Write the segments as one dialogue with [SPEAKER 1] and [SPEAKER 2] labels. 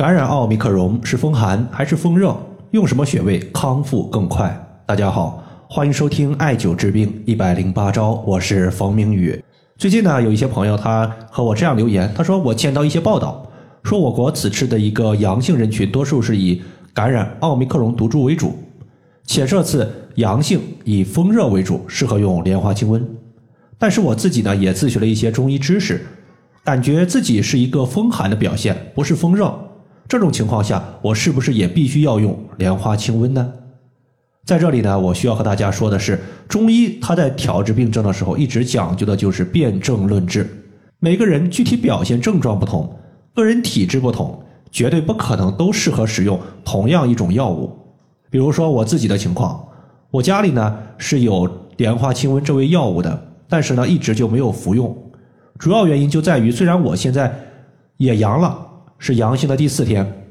[SPEAKER 1] 感染奥密克戎是风寒还是风热？用什么穴位康复更快？大家好，欢迎收听艾灸治病一百零八招，我是冯明宇。最近呢，有一些朋友他和我这样留言，他说我见到一些报道，说我国此次的一个阳性人群多数是以感染奥密克戎毒株为主，且这次阳性以风热为主，适合用莲花清瘟。但是我自己呢，也自学了一些中医知识，感觉自己是一个风寒的表现，不是风热。这种情况下，我是不是也必须要用莲花清瘟呢？在这里呢，我需要和大家说的是，中医它在调治病症的时候，一直讲究的就是辨证论治。每个人具体表现症状不同，个人体质不同，绝对不可能都适合使用同样一种药物。比如说我自己的情况，我家里呢是有莲花清瘟这味药物的，但是呢一直就没有服用。主要原因就在于，虽然我现在也阳了。是阳性的第四天，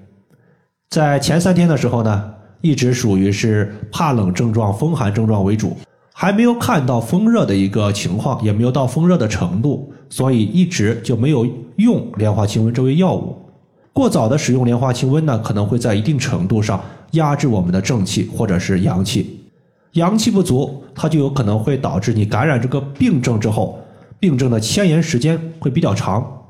[SPEAKER 1] 在前三天的时候呢，一直属于是怕冷症状、风寒症状为主，还没有看到风热的一个情况，也没有到风热的程度，所以一直就没有用莲花清瘟这味药物。过早的使用莲花清瘟呢，可能会在一定程度上压制我们的正气或者是阳气，阳气不足，它就有可能会导致你感染这个病症之后，病症的迁延时间会比较长，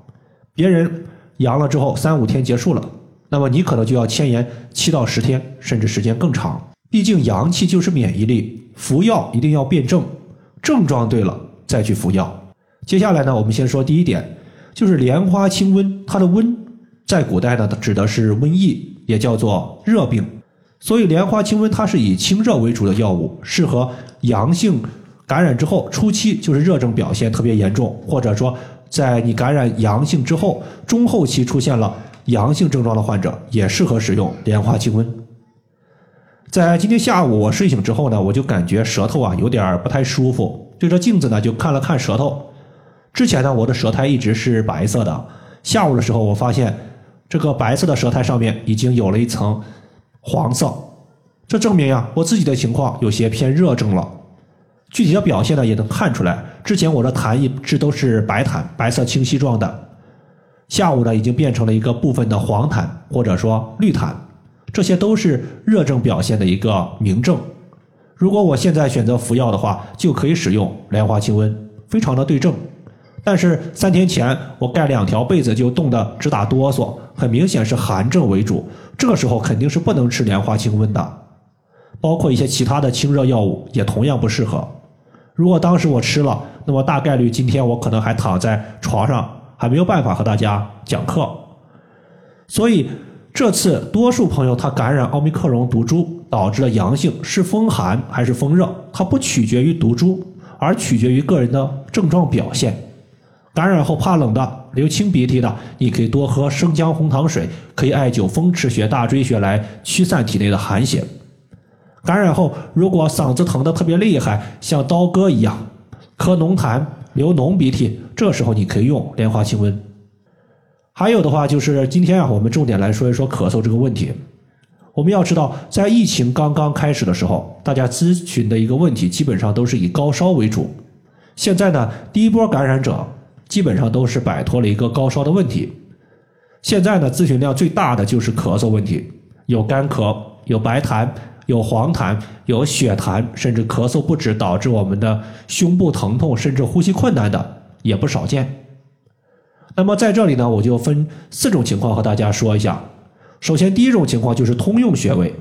[SPEAKER 1] 别人。阳了之后三五天结束了，那么你可能就要牵延七到十天，甚至时间更长。毕竟阳气就是免疫力，服药一定要辩证，症状对了再去服药。接下来呢，我们先说第一点，就是莲花清瘟，它的瘟在古代呢指的是瘟疫，也叫做热病。所以莲花清瘟它是以清热为主的药物，适合阳性感染之后初期就是热症表现特别严重，或者说。在你感染阳性之后，中后期出现了阳性症状的患者，也适合使用莲花清瘟。在今天下午我睡醒之后呢，我就感觉舌头啊有点不太舒服，对着镜子呢就看了看舌头。之前呢我的舌苔一直是白色的，下午的时候我发现这个白色的舌苔上面已经有了一层黄色，这证明呀我自己的情况有些偏热症了。具体的表现呢，也能看出来。之前我的痰一直都是白痰，白色清晰状的，下午呢已经变成了一个部分的黄痰或者说绿痰，这些都是热症表现的一个明证。如果我现在选择服药的话，就可以使用莲花清瘟，非常的对症。但是三天前我盖两条被子就冻得直打哆嗦，很明显是寒症为主，这个时候肯定是不能吃莲花清瘟的，包括一些其他的清热药物也同样不适合。如果当时我吃了，那么大概率今天我可能还躺在床上，还没有办法和大家讲课。所以这次多数朋友他感染奥密克戎毒株导致了阳性，是风寒还是风热？它不取决于毒株，而取决于个人的症状表现。感染后怕冷的、流清鼻涕的，你可以多喝生姜红糖水，可以艾灸风池穴、大椎穴来驱散体内的寒邪。感染后，如果嗓子疼的特别厉害，像刀割一样，咳浓痰、流浓鼻涕，这时候你可以用莲花清瘟。还有的话就是今天啊，我们重点来说一说咳嗽这个问题。我们要知道，在疫情刚刚开始的时候，大家咨询的一个问题基本上都是以高烧为主。现在呢，第一波感染者基本上都是摆脱了一个高烧的问题。现在呢，咨询量最大的就是咳嗽问题，有干咳，有白痰。有黄痰，有血痰，甚至咳嗽不止，导致我们的胸部疼痛，甚至呼吸困难的也不少见。那么在这里呢，我就分四种情况和大家说一下。首先，第一种情况就是通用穴位。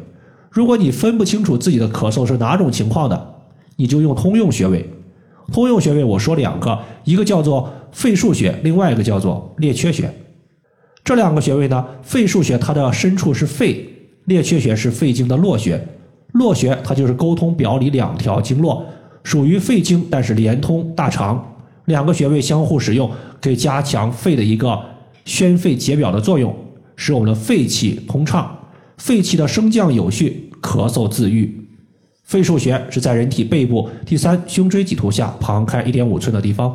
[SPEAKER 1] 如果你分不清楚自己的咳嗽是哪种情况的，你就用通用穴位。通用穴位我说两个，一个叫做肺腧穴，另外一个叫做列缺穴。这两个穴位呢，肺腧穴它的深处是肺，列缺穴是肺经的络穴。络穴它就是沟通表里两条经络，属于肺经，但是连通大肠，两个穴位相互使用，可以加强肺的一个宣肺解表的作用，使我们的肺气通畅，肺气的升降有序，咳嗽自愈。肺腧穴是在人体背部第三胸椎棘突下旁开一点五寸的地方。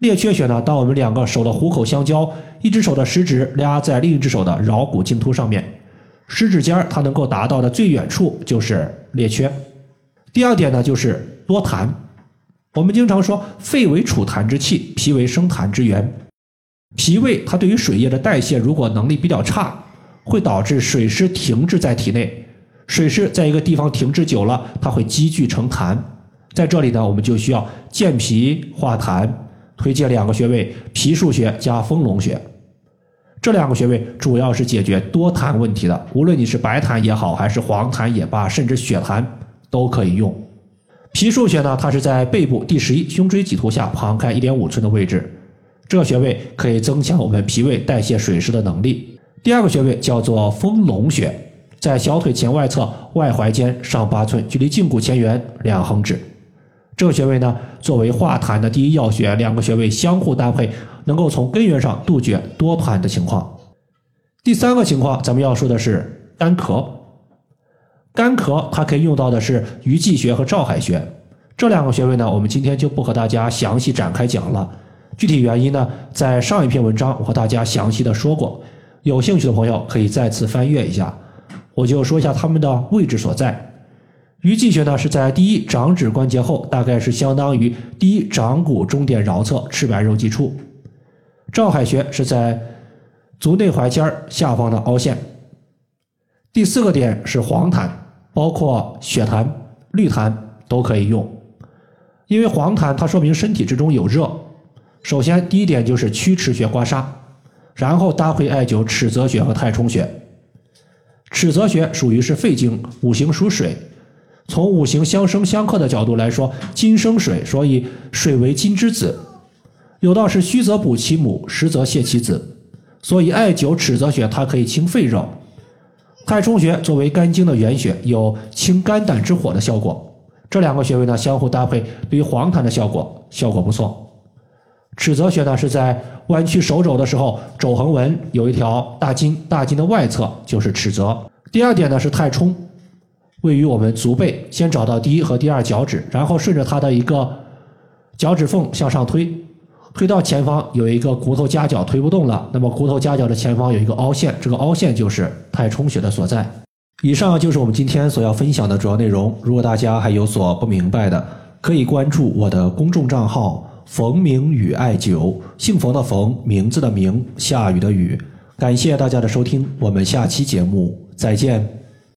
[SPEAKER 1] 列缺穴呢，当我们两个手的虎口相交，一只手的食指压在另一只手的桡骨茎突上面。食指尖它能够达到的最远处就是列缺。第二点呢，就是多痰。我们经常说，肺为储痰之器，脾为生痰之源。脾胃它对于水液的代谢如果能力比较差，会导致水湿停滞在体内。水湿在一个地方停滞久了，它会积聚成痰。在这里呢，我们就需要健脾化痰，推荐两个穴位：脾腧穴加丰隆穴。这两个穴位主要是解决多痰问题的，无论你是白痰也好，还是黄痰也罢，甚至血痰都可以用。脾腧穴呢，它是在背部第十一胸椎棘突下旁开一点五寸的位置，这个穴位可以增强我们脾胃代谢水湿的能力。第二个穴位叫做丰隆穴，在小腿前外侧外踝尖上八寸，距离胫骨前缘两横指。这个穴位呢，作为化痰的第一要穴，两个穴位相互搭配，能够从根源上杜绝多盘的情况。第三个情况，咱们要说的是干咳。干咳它可以用到的是鱼际穴和照海穴，这两个穴位呢，我们今天就不和大家详细展开讲了。具体原因呢，在上一篇文章我和大家详细的说过，有兴趣的朋友可以再次翻阅一下。我就说一下它们的位置所在。鱼际穴呢是在第一掌指关节后，大概是相当于第一掌骨中点桡侧赤白肉际处。照海穴是在足内踝尖下方的凹陷。第四个点是黄痰，包括血痰、绿痰都可以用，因为黄痰它说明身体之中有热。首先第一点就是曲池穴刮痧，然后搭配艾灸尺泽穴和太冲穴。尺泽穴属于是肺经，五行属水。从五行相生相克的角度来说，金生水，所以水为金之子。有道是虚则补其母，实则泻其子。所以艾灸尺泽穴，它可以清肺热。太冲穴作为肝经的原穴，有清肝胆之火的效果。这两个穴位呢，相互搭配，对于黄痰的效果效果不错。尺泽穴呢，是在弯曲手肘的时候，肘横纹有一条大筋，大筋的外侧就是尺泽。第二点呢是太冲。位于我们足背，先找到第一和第二脚趾，然后顺着它的一个脚趾缝向上推，推到前方有一个骨头夹角推不动了，那么骨头夹角的前方有一个凹陷，这个凹陷就是太冲穴的所在。以上就是我们今天所要分享的主要内容。如果大家还有所不明白的，可以关注我的公众账号“冯明宇艾灸”，姓冯的冯，名字的名，下雨的雨。感谢大家的收听，我们下期节目再见。